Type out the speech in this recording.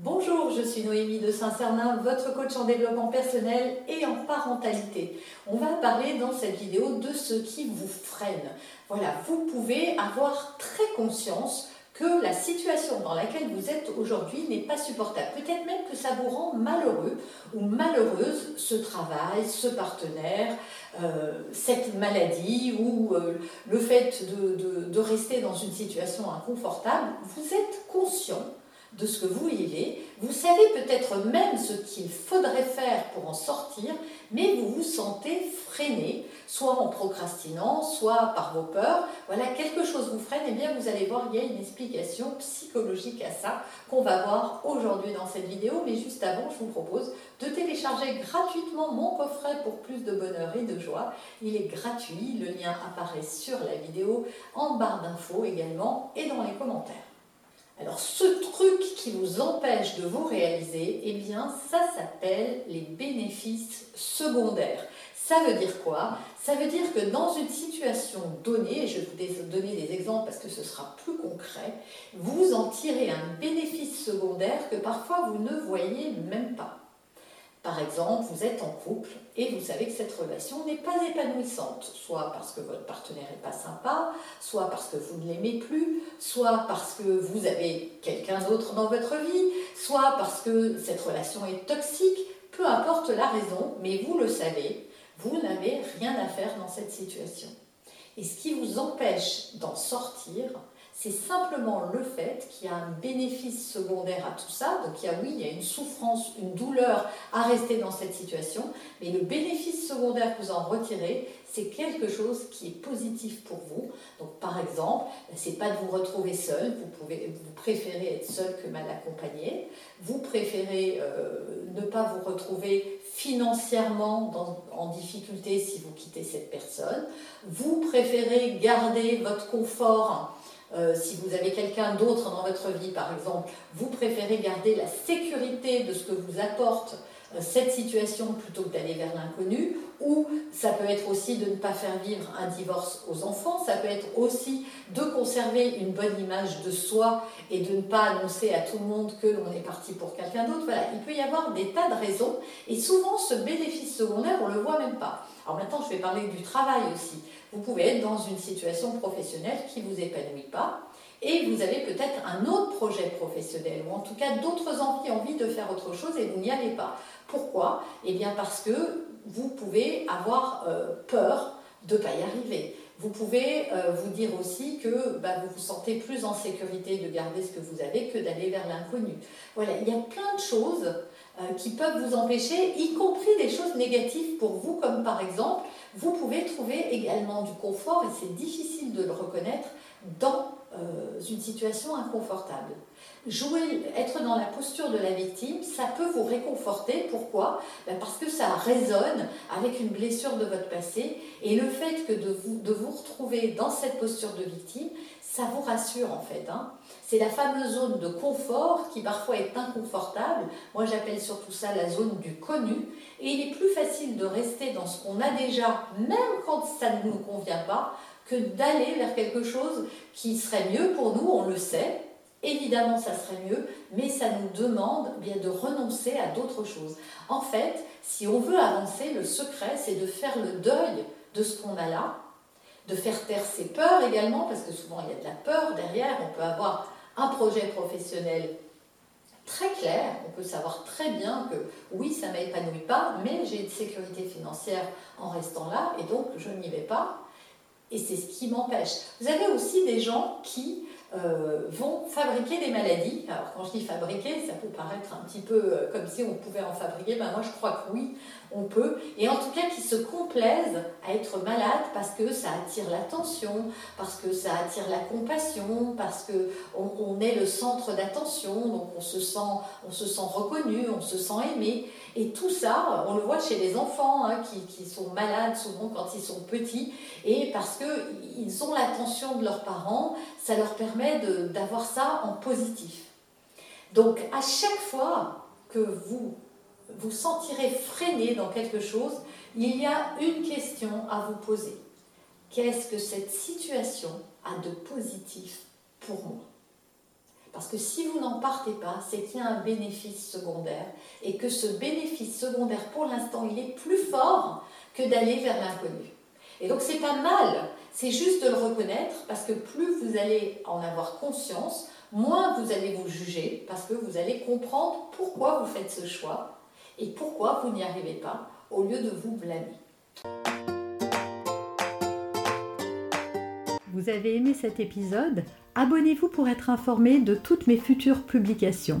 Bonjour, je suis Noémie de Saint-Cernin, votre coach en développement personnel et en parentalité. On va parler dans cette vidéo de ce qui vous freine. Voilà, vous pouvez avoir très conscience que la situation dans laquelle vous êtes aujourd'hui n'est pas supportable. Peut-être même que ça vous rend malheureux ou malheureuse ce travail, ce partenaire, euh, cette maladie ou euh, le fait de rester dans une situation inconfortable. Vous êtes conscient de ce que vous vivez. Vous savez peut-être même ce qu'il faudrait faire pour en sortir, mais vous vous sentez freiné, soit en procrastinant, soit par vos peurs. Voilà, quelque chose vous freine, et eh bien vous allez voir, il y a une explication psychologique à ça qu'on va voir aujourd'hui dans cette vidéo. Mais juste avant, je vous propose de télécharger gratuitement mon coffret pour plus de bonheur et de joie. Il est gratuit, le lien apparaît sur la vidéo, en barre d'infos également et dans les commentaires. Alors ce truc qui vous empêche de vous réaliser, eh bien ça s'appelle les bénéfices secondaires. Ça veut dire quoi? Ça veut dire que dans une situation donnée, et je vais vous donner des exemples parce que ce sera plus concret, vous en tirez un bénéfice secondaire que parfois vous ne voyez même pas. Par exemple, vous êtes en couple et vous savez que cette relation n'est pas épanouissante, soit parce que votre partenaire n'est pas sympa, soit parce que vous ne l'aimez plus, soit parce que vous avez quelqu'un d'autre dans votre vie, soit parce que cette relation est toxique, peu importe la raison, mais vous le savez, vous n'avez rien à faire dans cette situation. Et ce qui vous empêche d'en sortir, c'est simplement le fait qu'il y a un bénéfice secondaire à tout ça. Donc il y a, oui, il y a une souffrance, une douleur à rester dans cette situation, mais le bénéfice secondaire que vous en retirez, c'est quelque chose qui est positif pour vous. Donc par exemple, c'est pas de vous retrouver seul, vous, préférez être seul que mal accompagné, vous préférez euh, ne pas vous retrouver financièrement en difficulté si vous quittez cette personne, vous préférez garder votre confort euh, si vous avez quelqu'un d'autre dans votre vie, par exemple, vous préférez garder la sécurité de ce que vous apporte cette situation plutôt que d'aller vers l'inconnu, ou ça peut être aussi de ne pas faire vivre un divorce aux enfants, ça peut être aussi de conserver une bonne image de soi et de ne pas annoncer à tout le monde que l'on est parti pour quelqu'un d'autre. Voilà, il peut y avoir des tas de raisons, et souvent ce bénéfice secondaire, on ne le voit même pas. Alors maintenant, je vais parler du travail aussi. Vous pouvez être dans une situation professionnelle qui ne vous épanouit pas et vous avez peut-être un autre projet professionnel ou en tout cas d'autres envies, envie de faire autre chose et vous n'y allez pas. Pourquoi? Eh bien parce que vous pouvez avoir euh, peur de ne pas y arriver. Vous pouvez euh, vous dire aussi que bah, vous vous sentez plus en sécurité de garder ce que vous avez que d'aller vers l'inconnu. Voilà, il y a plein de choses euh, qui peuvent vous empêcher, y compris des choses négatives pour vous, comme par exemple, vous pouvez trouver également du confort, et c'est difficile de le reconnaître, dans une situation inconfortable. Jouer, être dans la posture de la victime, ça peut vous réconforter. Pourquoi? Ben Parce que ça résonne avec une blessure de votre passé et le fait que de vous, de vous retrouver dans cette posture de victime, ça vous rassure en fait. Hein. C'est la fameuse zone de confort qui parfois est inconfortable. Moi j'appelle surtout ça la zone du connu. Et il est plus facile de rester dans ce qu'on a déjà, même quand ça ne nous convient pas, que d'aller vers quelque chose qui serait mieux pour nous, on le sait. Évidemment, ça serait mieux, mais ça nous demande bien de renoncer à d'autres choses. En fait, si on veut avancer, le secret, c'est de faire le deuil de ce qu'on a là, de faire taire ses peurs également, parce que souvent il y a de la peur derrière. On peut avoir un projet professionnel très clair, on peut savoir très bien que oui, ça ne m'épanouit pas, mais j'ai une sécurité financière en restant là, et donc je n'y vais pas. Et c'est ce qui m'empêche. Vous avez aussi des gens qui euh, vont fabriquer des maladies. Alors quand je dis fabriquer, ça peut paraître un petit peu euh, comme si on pouvait en fabriquer. Ben moi je crois que oui, on peut. Et en tout cas qui se complaisent à être malades parce que ça attire l'attention, parce que ça attire la compassion, parce que on, est le centre d'attention, donc on se sent, on se sent reconnu, on se sent aimé. Et tout ça, on le voit chez les enfants hein, qui, qui, sont malades souvent quand ils sont petits, et parce qu'ils ont l'attention de leurs parents, ça leur permet d'avoir ça en positif. Donc à chaque fois que vous vous sentirez freiné dans quelque chose, il y a une question à vous poser. Qu'est-ce que cette situation a de positif pour moi? Parce que si vous n'en partez pas, c'est qu'il y a un bénéfice secondaire et que ce bénéfice secondaire, pour l'instant, il est plus fort que d'aller vers l'inconnu. Et donc c'est pas mal, c'est juste de le reconnaître parce que plus vous allez en avoir conscience, moins vous allez vous juger parce que vous allez comprendre pourquoi vous faites ce choix et pourquoi vous n'y arrivez pas au lieu de vous blâmer. Vous avez aimé cet épisode? Abonnez-vous pour être informé de toutes mes futures publications.